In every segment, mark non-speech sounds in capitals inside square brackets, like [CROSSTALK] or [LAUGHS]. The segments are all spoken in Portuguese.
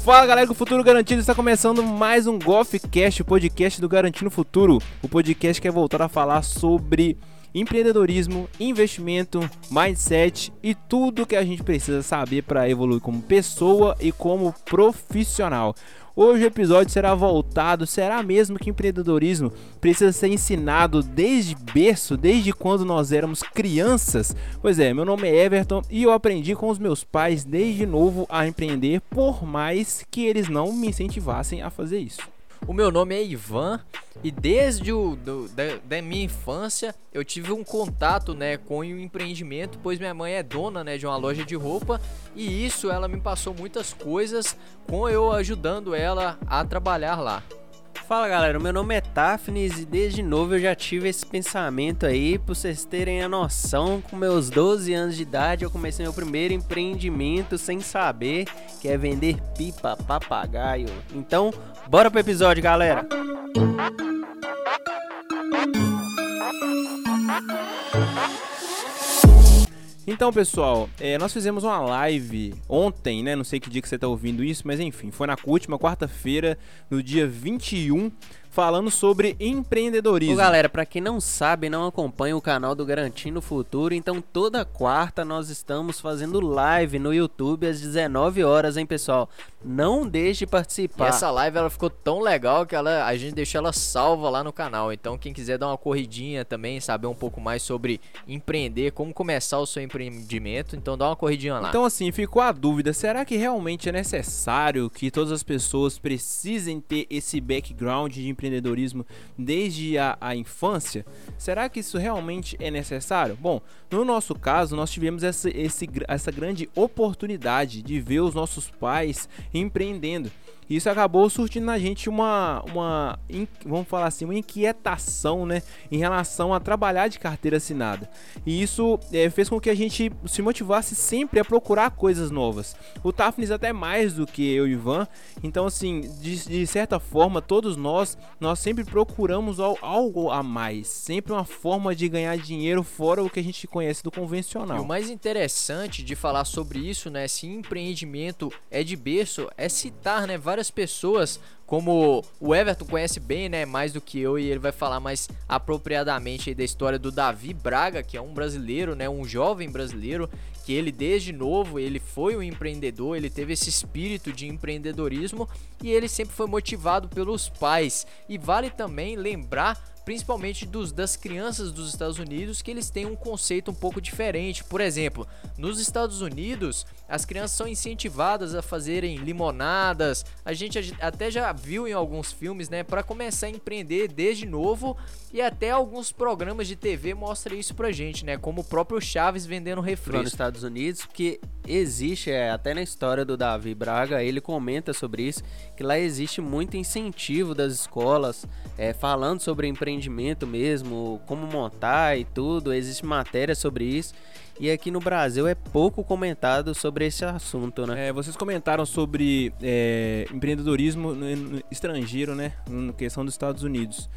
Fala galera, o Futuro Garantido está começando mais um Golfcast, o podcast do Garantindo Futuro. O podcast que é voltar a falar sobre empreendedorismo, investimento, mindset e tudo que a gente precisa saber para evoluir como pessoa e como profissional. Hoje o episódio será voltado, será mesmo que empreendedorismo precisa ser ensinado desde berço, desde quando nós éramos crianças? Pois é, meu nome é Everton e eu aprendi com os meus pais desde novo a empreender, por mais que eles não me incentivassem a fazer isso. O meu nome é Ivan e desde o, do, da, da, minha infância eu tive um contato né, com o empreendimento, pois minha mãe é dona né, de uma loja de roupa e isso ela me passou muitas coisas com eu ajudando ela a trabalhar lá. Fala galera, meu nome é Tafnis e desde novo eu já tive esse pensamento aí, pra vocês terem a noção, com meus 12 anos de idade eu comecei meu primeiro empreendimento sem saber, que é vender pipa papagaio. Então, bora pro episódio galera! Então, pessoal, é, nós fizemos uma live ontem, né? Não sei que dia que você está ouvindo isso, mas enfim, foi na última quarta-feira, no dia 21 falando sobre empreendedorismo. Ô, galera, para quem não sabe, não acompanha o canal do Garantindo Futuro, então toda quarta nós estamos fazendo live no YouTube às 19 horas, hein, pessoal? Não deixe de participar. E essa live ela ficou tão legal que ela, a gente deixou ela salva lá no canal. Então, quem quiser dar uma corridinha também, saber um pouco mais sobre empreender, como começar o seu empreendimento, então dá uma corridinha lá. Então, assim, ficou a dúvida: será que realmente é necessário que todas as pessoas precisem ter esse background de empreendedorismo? Empreendedorismo desde a, a infância, será que isso realmente é necessário? Bom, no nosso caso, nós tivemos essa, esse, essa grande oportunidade de ver os nossos pais empreendendo. Isso acabou surtindo na gente uma, uma vamos falar assim, uma inquietação, né, em relação a trabalhar de carteira assinada. E isso é, fez com que a gente se motivasse sempre a procurar coisas novas. O Tafnis até mais do que eu e o Ivan. Então, assim, de, de certa forma, todos nós, nós sempre procuramos algo a mais, sempre uma forma de ganhar dinheiro fora o que a gente conhece do convencional. E o mais interessante de falar sobre isso, né, se empreendimento é de berço, é citar, né, várias pessoas, como o Everton conhece bem, né, mais do que eu, e ele vai falar mais apropriadamente da história do Davi Braga, que é um brasileiro, né, um jovem brasileiro, que ele desde novo, ele foi um empreendedor, ele teve esse espírito de empreendedorismo e ele sempre foi motivado pelos pais. E vale também lembrar principalmente dos, das crianças dos Estados Unidos, que eles têm um conceito um pouco diferente. Por exemplo, nos Estados Unidos, as crianças são incentivadas a fazerem limonadas. A gente até já viu em alguns filmes, né, para começar a empreender desde novo e até alguns programas de TV mostram isso pra gente, né, como o próprio Chaves vendendo refresco. Nos Estados Unidos, porque existe, é, até na história do Davi Braga, ele comenta sobre isso, que lá existe muito incentivo das escolas, é, falando sobre empreendedorismo empreendimento mesmo, como montar e tudo, existe matéria sobre isso. E aqui no Brasil é pouco comentado sobre esse assunto, né? É, vocês comentaram sobre é, empreendedorismo no, estrangeiro, né? Na questão dos Estados Unidos.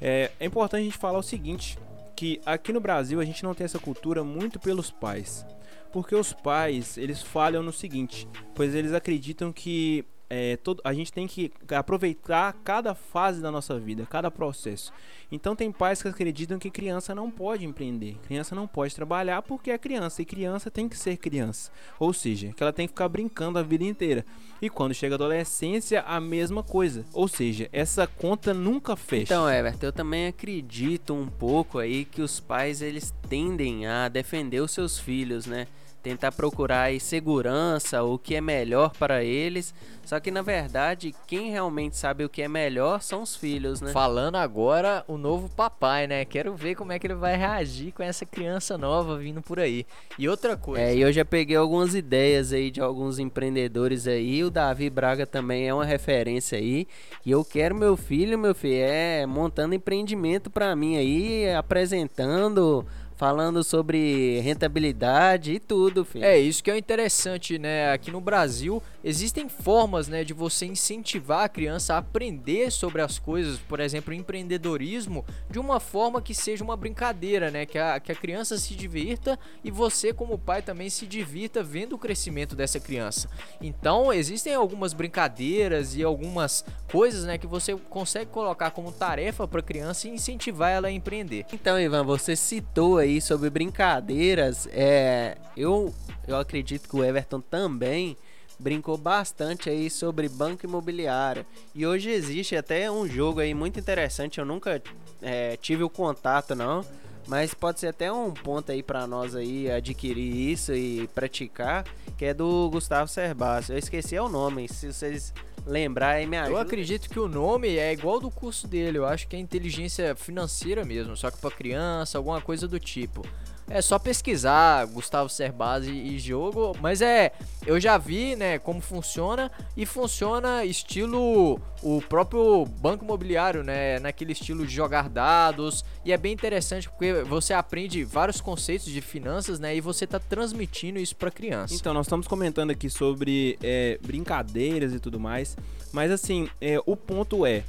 É, é importante a gente falar o seguinte, que aqui no Brasil a gente não tem essa cultura muito pelos pais. Porque os pais, eles falham no seguinte, pois eles acreditam que é, todo, a gente tem que aproveitar cada fase da nossa vida, cada processo. Então tem pais que acreditam que criança não pode empreender, criança não pode trabalhar porque é criança e criança tem que ser criança, ou seja, que ela tem que ficar brincando a vida inteira. E quando chega a adolescência, a mesma coisa, ou seja, essa conta nunca fecha. Então, Everton, eu também acredito um pouco aí que os pais eles tendem a defender os seus filhos, né? Tentar procurar aí segurança, o que é melhor para eles. Só que na verdade, quem realmente sabe o que é melhor são os filhos, né? Falando agora o novo papai, né? Quero ver como é que ele vai reagir com essa criança nova vindo por aí. E outra coisa. É, eu já peguei algumas ideias aí de alguns empreendedores aí. O Davi Braga também é uma referência aí. E eu quero meu filho, meu filho, é montando empreendimento para mim aí, apresentando falando sobre rentabilidade e tudo, filho. É, isso que é interessante, né? Aqui no Brasil existem formas, né, de você incentivar a criança a aprender sobre as coisas, por exemplo, empreendedorismo, de uma forma que seja uma brincadeira, né? Que a, que a criança se divirta e você, como pai, também se divirta vendo o crescimento dessa criança. Então, existem algumas brincadeiras e algumas coisas, né, que você consegue colocar como tarefa para a criança e incentivar ela a empreender. Então, Ivan, você citou aí sobre brincadeiras. É, eu, eu acredito que o Everton também brincou bastante aí sobre banco imobiliário. E hoje existe até um jogo aí muito interessante. Eu nunca é, tive o contato não, mas pode ser até um ponto aí para nós aí adquirir isso e praticar, que é do Gustavo Cerbasi. Eu esqueci o nome, se vocês lembrarem me ajuda. Eu acredito que o nome é igual do curso dele. Eu acho que é inteligência financeira mesmo, só que para criança, alguma coisa do tipo. É só pesquisar Gustavo Cerbasi e jogo, mas é, eu já vi, né, como funciona e funciona estilo o próprio banco imobiliário, né, naquele estilo de jogar dados, e é bem interessante porque você aprende vários conceitos de finanças, né, e você tá transmitindo isso para criança. Então, nós estamos comentando aqui sobre é, brincadeiras e tudo mais, mas assim, é, o ponto é,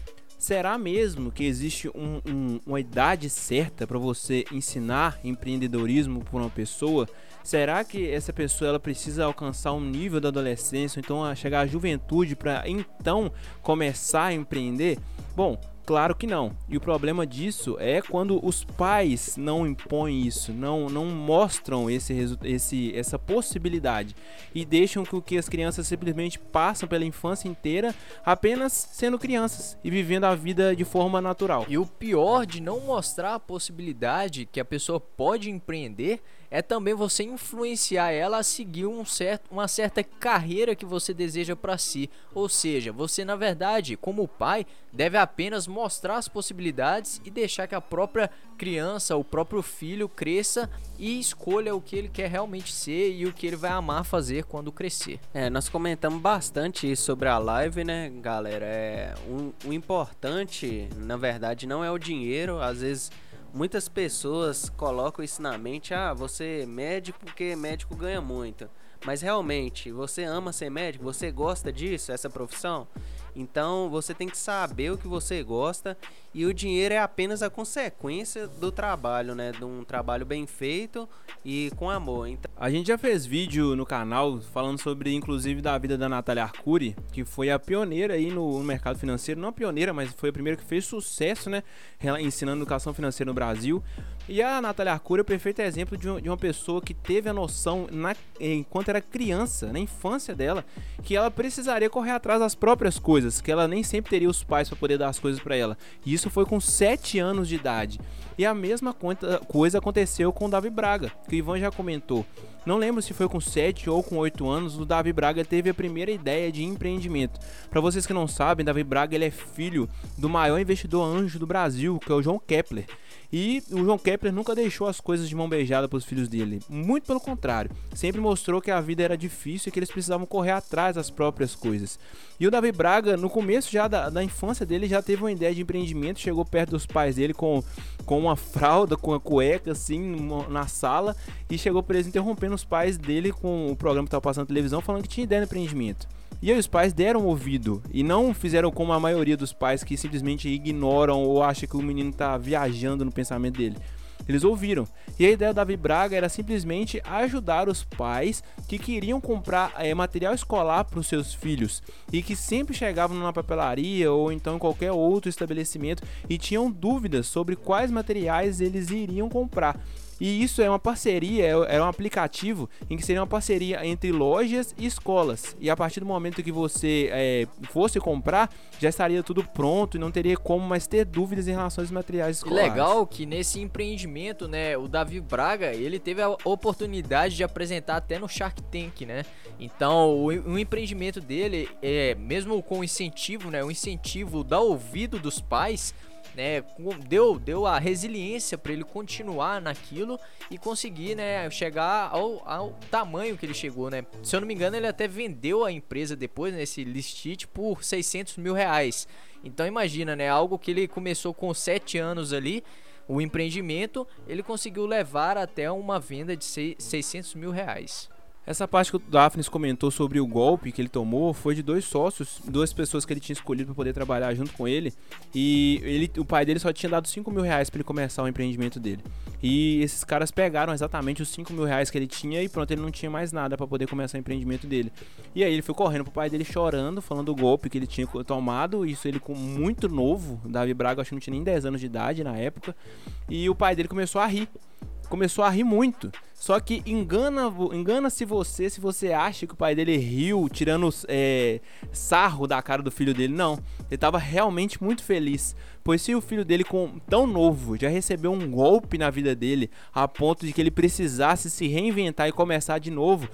Será mesmo que existe um, um, uma idade certa para você ensinar empreendedorismo para uma pessoa? Será que essa pessoa ela precisa alcançar um nível da adolescência, então chegar à juventude para então começar a empreender? Bom, Claro que não. E o problema disso é quando os pais não impõem isso, não, não mostram esse, esse, essa possibilidade e deixam que, que as crianças simplesmente passam pela infância inteira apenas sendo crianças e vivendo a vida de forma natural. E o pior de não mostrar a possibilidade que a pessoa pode empreender é também você influenciar ela a seguir um certo, uma certa carreira que você deseja para si. Ou seja, você na verdade, como pai, deve apenas mostrar as possibilidades e deixar que a própria criança, o próprio filho cresça e escolha o que ele quer realmente ser e o que ele vai amar fazer quando crescer. É, nós comentamos bastante sobre a live, né, galera? É, o, o importante, na verdade, não é o dinheiro, às vezes muitas pessoas colocam isso na mente, ah, você é médico porque médico ganha muito. Mas realmente, você ama ser médico? Você gosta disso, essa profissão? Então você tem que saber o que você gosta e o dinheiro é apenas a consequência do trabalho, né? De um trabalho bem feito e com amor. Então... A gente já fez vídeo no canal falando sobre, inclusive, da vida da Natália Arcuri, que foi a pioneira aí no, mercado financeiro. Não a pioneira, mas foi a primeira que fez sucesso, né? Ensinando educação financeira no Brasil. E a Natália Arcuri é o perfeito exemplo de, de uma pessoa que teve a noção, na, enquanto era criança, na infância dela, que ela precisaria correr atrás das próprias coisas, que ela nem sempre teria os pais para poder dar as coisas para ela. E isso foi com 7 anos de idade. E a mesma coisa aconteceu com o Davi Braga, que o Ivan já comentou. Não lembro se foi com 7 ou com 8 anos, o Davi Braga teve a primeira ideia de empreendimento. Para vocês que não sabem, Davi Braga ele é filho do maior investidor anjo do Brasil, que é o João Kepler. E o João Kepler nunca deixou as coisas de mão beijada para os filhos dele. Muito pelo contrário, sempre mostrou que a vida era difícil e que eles precisavam correr atrás das próprias coisas. E o Davi Braga, no começo já da, da infância dele, já teve uma ideia de empreendimento, chegou perto dos pais dele com, com uma fralda, com a cueca assim na sala e chegou eles interrompendo os pais dele com o programa que estava passando na televisão falando que tinha ideia de empreendimento. E aí os pais deram ouvido e não fizeram como a maioria dos pais que simplesmente ignoram ou acham que o menino está viajando no pensamento dele. Eles ouviram. E a ideia da Davi Braga era simplesmente ajudar os pais que queriam comprar é, material escolar para os seus filhos e que sempre chegavam numa papelaria ou então em qualquer outro estabelecimento e tinham dúvidas sobre quais materiais eles iriam comprar. E isso é uma parceria, é, é um aplicativo em que seria uma parceria entre lojas e escolas. E a partir do momento que você é, fosse comprar, já estaria tudo pronto e não teria como mais ter dúvidas em relação aos materiais escolares. E legal que nesse empreendimento, né, o Davi Braga, ele teve a oportunidade de apresentar até no Shark Tank, né? Então, o, o empreendimento dele, é, mesmo com incentivo, né, o incentivo da ouvido dos pais, né, deu, deu a resiliência para ele continuar naquilo e conseguir, né, chegar ao, ao tamanho que ele chegou, né. Se eu não me engano, ele até vendeu a empresa depois nesse né, listit por 600 mil reais. Então imagina, né, algo que ele começou com 7 anos ali, o empreendimento, ele conseguiu levar até uma venda de 600 mil reais. Essa parte que o Daphnis comentou sobre o golpe que ele tomou foi de dois sócios, duas pessoas que ele tinha escolhido para poder trabalhar junto com ele. E ele, o pai dele só tinha dado 5 mil reais para ele começar o empreendimento dele. E esses caras pegaram exatamente os 5 mil reais que ele tinha e pronto, ele não tinha mais nada para poder começar o empreendimento dele. E aí ele foi correndo pro pai dele chorando, falando do golpe que ele tinha tomado. Isso ele com muito novo, Davi Braga, acho que não tinha nem 10 anos de idade na época. E o pai dele começou a rir começou a rir muito. Só que engana, engana-se você se você acha que o pai dele riu tirando é, sarro da cara do filho dele. Não, ele estava realmente muito feliz. Pois se o filho dele, com tão novo, já recebeu um golpe na vida dele, a ponto de que ele precisasse se reinventar e começar de novo,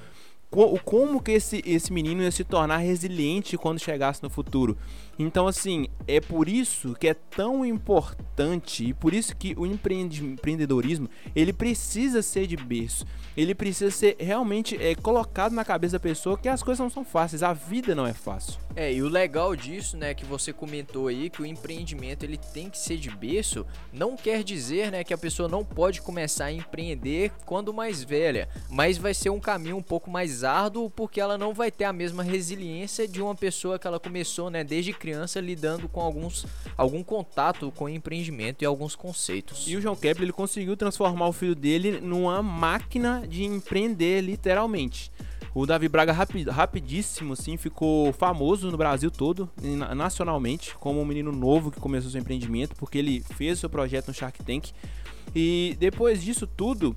como que esse, esse menino ia se tornar resiliente quando chegasse no futuro. Então, assim, é por isso que é tão importante e por isso que o empreendedorismo ele precisa ser de berço. Ele precisa ser realmente é, colocado na cabeça da pessoa que as coisas não são fáceis, a vida não é fácil. É, e o legal disso, né, que você comentou aí, que o empreendimento ele tem que ser de berço, não quer dizer, né, que a pessoa não pode começar a empreender quando mais velha, mas vai ser um caminho um pouco mais árduo porque ela não vai ter a mesma resiliência de uma pessoa que ela começou, né, desde criança lidando com alguns algum contato com empreendimento e alguns conceitos. E o João Kepler ele conseguiu transformar o filho dele numa máquina de empreender literalmente. O Davi Braga rapid, rapidíssimo, sim, ficou famoso no Brasil todo, nacionalmente, como um menino novo que começou seu empreendimento, porque ele fez seu projeto no Shark Tank. E depois disso tudo,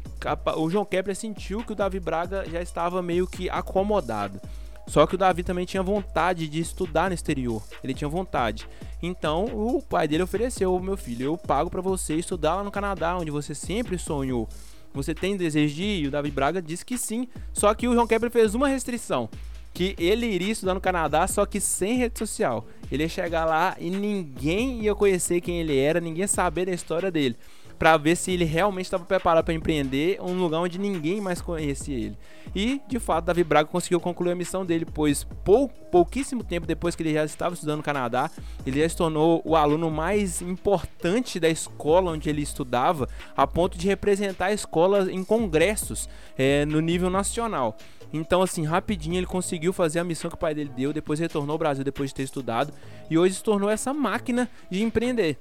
o João Kepler sentiu que o Davi Braga já estava meio que acomodado. Só que o Davi também tinha vontade de estudar no exterior. Ele tinha vontade. Então o pai dele ofereceu: meu filho, eu pago para você estudar lá no Canadá, onde você sempre sonhou. Você tem desejo de ir? E o Davi Braga disse que sim. Só que o João Kepler fez uma restrição. Que ele iria estudar no Canadá, só que sem rede social. Ele ia chegar lá e ninguém ia conhecer quem ele era, ninguém ia saber da história dele para ver se ele realmente estava preparado para empreender um lugar onde ninguém mais conhecia ele. E, de fato, Davi Braga conseguiu concluir a missão dele, pois pou, pouquíssimo tempo depois que ele já estava estudando no Canadá, ele já se tornou o aluno mais importante da escola onde ele estudava, a ponto de representar a escola em congressos é, no nível nacional. Então, assim, rapidinho ele conseguiu fazer a missão que o pai dele deu, depois retornou ao Brasil depois de ter estudado e hoje se tornou essa máquina de empreender.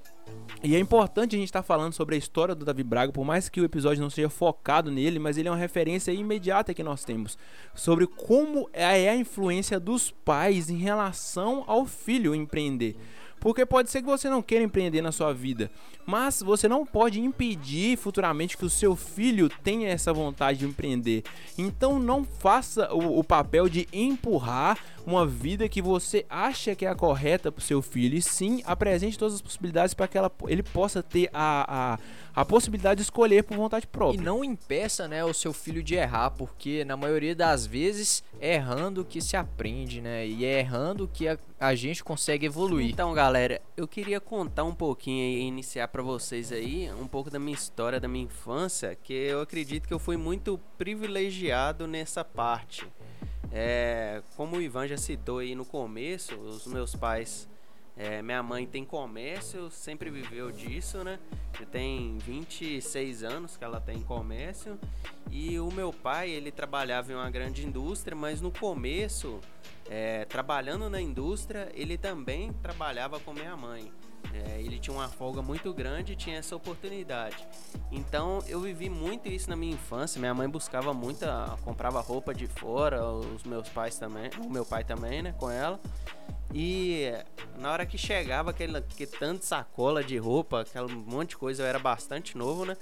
E é importante a gente estar tá falando sobre a história do Davi Braga, por mais que o episódio não seja focado nele, mas ele é uma referência imediata que nós temos sobre como é a influência dos pais em relação ao filho empreender. Porque pode ser que você não queira empreender na sua vida, mas você não pode impedir futuramente que o seu filho tenha essa vontade de empreender. Então não faça o, o papel de empurrar uma vida que você acha que é a correta para o seu filho, e sim apresente todas as possibilidades para que ela, ele possa ter a, a, a possibilidade de escolher por vontade própria. E não impeça né, o seu filho de errar, porque na maioria das vezes é errando que se aprende, né? E é errando que a, a gente consegue evoluir. Então, galera, eu queria contar um pouquinho e iniciar para vocês aí um pouco da minha história, da minha infância, que eu acredito que eu fui muito privilegiado nessa parte. É, como o Ivan já citou aí no começo, os meus pais, é, minha mãe tem comércio, sempre viveu disso, né? Já tem 26 anos que ela tem comércio. E o meu pai, ele trabalhava em uma grande indústria, mas no começo, é, trabalhando na indústria, ele também trabalhava com minha mãe. É, ele tinha uma folga muito grande e tinha essa oportunidade. Então eu vivi muito isso na minha infância. Minha mãe buscava muita, comprava roupa de fora, os meus pais também, o meu pai também, né, com ela. E na hora que chegava aquele, aquele tanto de sacola de roupa, aquele monte de coisa, eu era bastante novo, né?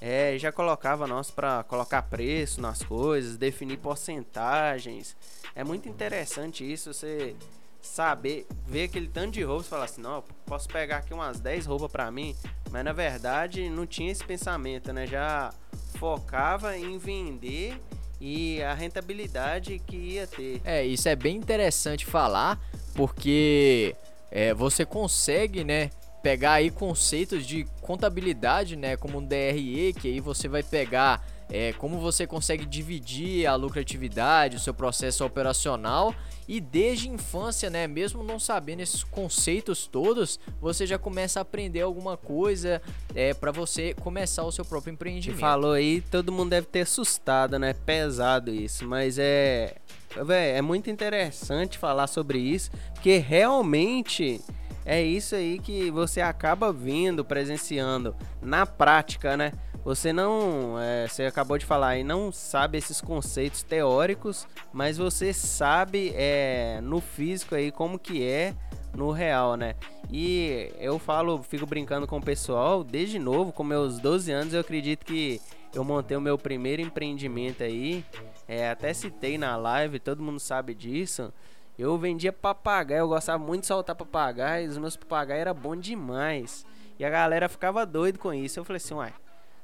É, já colocava nós para colocar preço nas coisas, definir porcentagens. É muito interessante isso, você saber, ver aquele tanto de roupas e falar assim, não, posso pegar aqui umas 10 roupas para mim, mas na verdade não tinha esse pensamento, né? Já focava em vender e a rentabilidade que ia ter. É, isso é bem interessante falar, porque é, você consegue, né, pegar aí conceitos de contabilidade, né, como um DRE, que aí você vai pegar é, como você consegue dividir a lucratividade, o seu processo operacional e desde infância, né, mesmo não sabendo esses conceitos todos, você já começa a aprender alguma coisa é, para você começar o seu próprio empreendimento. Você falou aí, todo mundo deve ter assustado, né? Pesado isso, mas é Véi, é muito interessante falar sobre isso, porque realmente é isso aí que você acaba vendo, presenciando na prática, né? Você não, é, você acabou de falar aí, não sabe esses conceitos teóricos, mas você sabe é, no físico aí como que é no real, né? E eu falo, fico brincando com o pessoal, desde novo, com meus 12 anos, eu acredito que eu montei o meu primeiro empreendimento aí. É, até citei na live, todo mundo sabe disso. Eu vendia papagaio, eu gostava muito de soltar papagaio, os meus papagaios eram bons demais. E a galera ficava doido com isso. Eu falei assim, uai,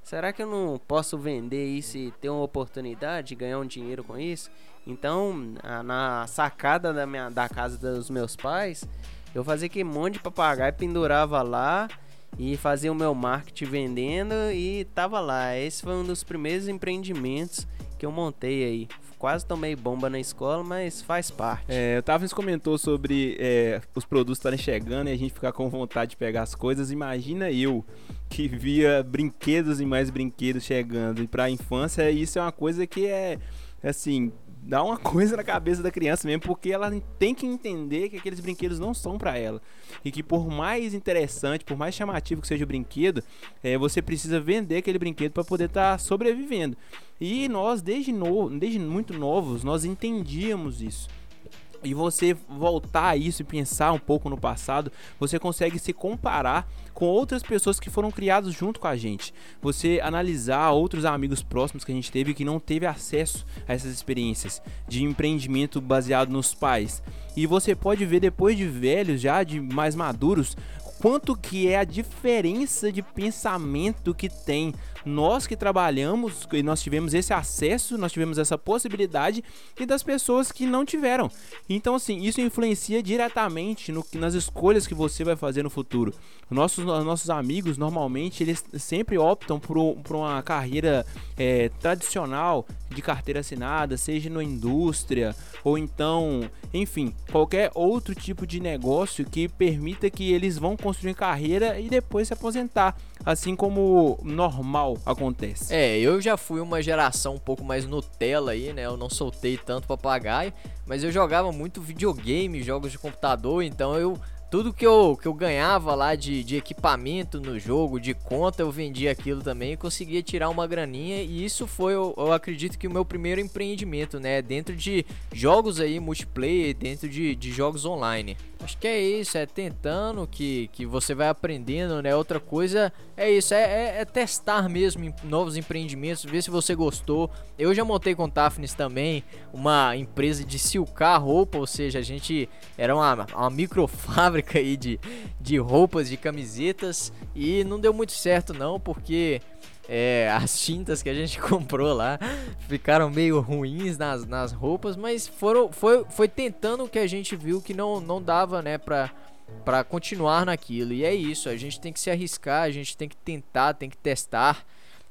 será que eu não posso vender isso e ter uma oportunidade de ganhar um dinheiro com isso? Então, na sacada da, minha, da casa dos meus pais, eu fazia que monte de papagaio, pendurava lá e fazia o meu marketing vendendo e tava lá. Esse foi um dos primeiros empreendimentos que eu montei aí. Quase tomei bomba na escola, mas faz parte. É, o Tavins comentou sobre é, os produtos estarem chegando e a gente ficar com vontade de pegar as coisas. Imagina eu que via brinquedos e mais brinquedos chegando. E para a infância, isso é uma coisa que é assim dá uma [LAUGHS] coisa na cabeça da criança mesmo, porque ela tem que entender que aqueles brinquedos não são para ela. E que por mais interessante, por mais chamativo que seja o brinquedo, é, você precisa vender aquele brinquedo para poder estar tá sobrevivendo. E nós, desde, no, desde muito novos, nós entendíamos isso e você voltar a isso e pensar um pouco no passado, você consegue se comparar com outras pessoas que foram criadas junto com a gente. Você analisar outros amigos próximos que a gente teve que não teve acesso a essas experiências de empreendimento baseado nos pais. E você pode ver depois de velhos, já de mais maduros, quanto que é a diferença de pensamento que tem nós que trabalhamos e nós tivemos esse acesso, nós tivemos essa possibilidade e das pessoas que não tiveram. Então, assim, isso influencia diretamente no, nas escolhas que você vai fazer no futuro. Nossos, nossos amigos, normalmente, eles sempre optam por, por uma carreira é, tradicional de carteira assinada, seja na indústria ou então, enfim, qualquer outro tipo de negócio que permita que eles vão construir carreira e depois se aposentar, assim como normal acontece. É, eu já fui uma geração um pouco mais Nutella aí, né? Eu não soltei tanto papagaio, mas eu jogava muito videogame, jogos de computador, então eu tudo que eu, que eu ganhava lá de, de equipamento no jogo, de conta, eu vendia aquilo também e conseguia tirar uma graninha. E isso foi, eu, eu, acredito que o meu primeiro empreendimento, né? Dentro de jogos aí, multiplayer, dentro de, de jogos online. Acho que é isso, é tentando que, que você vai aprendendo, né? Outra coisa é isso, é, é, é testar mesmo em novos empreendimentos, ver se você gostou. Eu já montei com o Tafnis também uma empresa de silcar roupa, ou seja, a gente era uma, uma microfábrica aí de, de roupas, de camisetas, e não deu muito certo não, porque é, as tintas que a gente [LAUGHS] comprou lá ficaram meio ruins nas, nas roupas, mas foram, foi, foi tentando que a gente viu que não, não dava, né, pra, pra continuar naquilo. E é isso, a gente tem que se arriscar, a gente tem que tentar, tem que testar.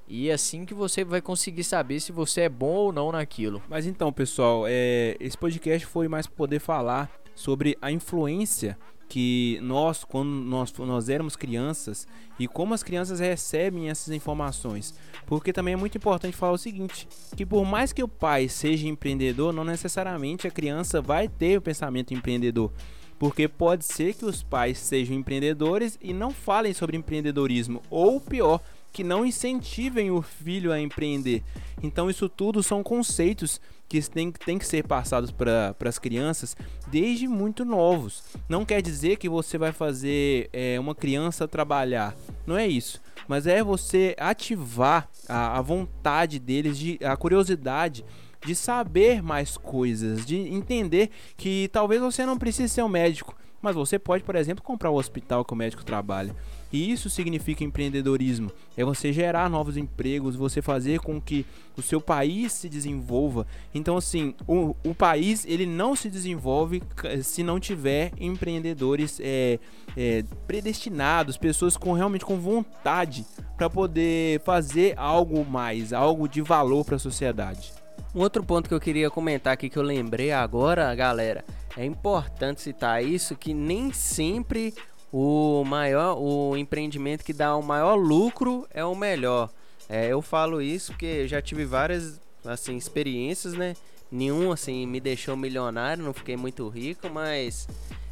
E é assim que você vai conseguir saber se você é bom ou não naquilo. Mas então, pessoal, é, esse podcast foi mais para poder falar sobre a influência que nós, quando nós, nós éramos crianças, e como as crianças recebem essas informações. Porque também é muito importante falar o seguinte: que por mais que o pai seja empreendedor, não necessariamente a criança vai ter o pensamento empreendedor. Porque pode ser que os pais sejam empreendedores e não falem sobre empreendedorismo, ou pior, que não incentivem o filho a empreender. Então, isso tudo são conceitos que tem, tem que ser passados para as crianças desde muito novos. Não quer dizer que você vai fazer é, uma criança trabalhar, não é isso. Mas é você ativar a, a vontade deles, de, a curiosidade de saber mais coisas, de entender que talvez você não precise ser um médico, mas você pode, por exemplo, comprar o hospital que o médico trabalha. E isso significa empreendedorismo. É você gerar novos empregos, você fazer com que o seu país se desenvolva. Então, assim, o, o país ele não se desenvolve se não tiver empreendedores é, é, predestinados, pessoas com realmente com vontade para poder fazer algo mais, algo de valor para a sociedade. Um outro ponto que eu queria comentar aqui que eu lembrei agora, galera, é importante citar isso que nem sempre o maior, o empreendimento que dá o maior lucro é o melhor. É, eu falo isso porque eu já tive várias assim experiências, né? Nenhum assim me deixou milionário, não fiquei muito rico, mas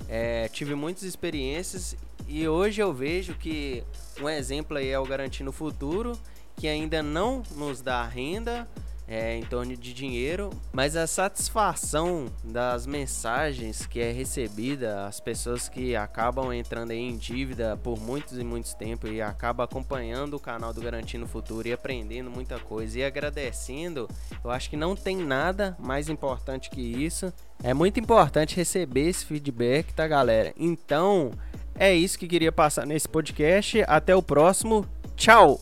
é, tive muitas experiências e hoje eu vejo que um exemplo aí é o Garantindo Futuro, que ainda não nos dá renda, é, em torno de dinheiro, mas a satisfação das mensagens que é recebida, as pessoas que acabam entrando em dívida por muitos e muitos tempos e acabam acompanhando o canal do Garantindo Futuro e aprendendo muita coisa e agradecendo, eu acho que não tem nada mais importante que isso. É muito importante receber esse feedback, tá, galera? Então, é isso que queria passar nesse podcast. Até o próximo. Tchau!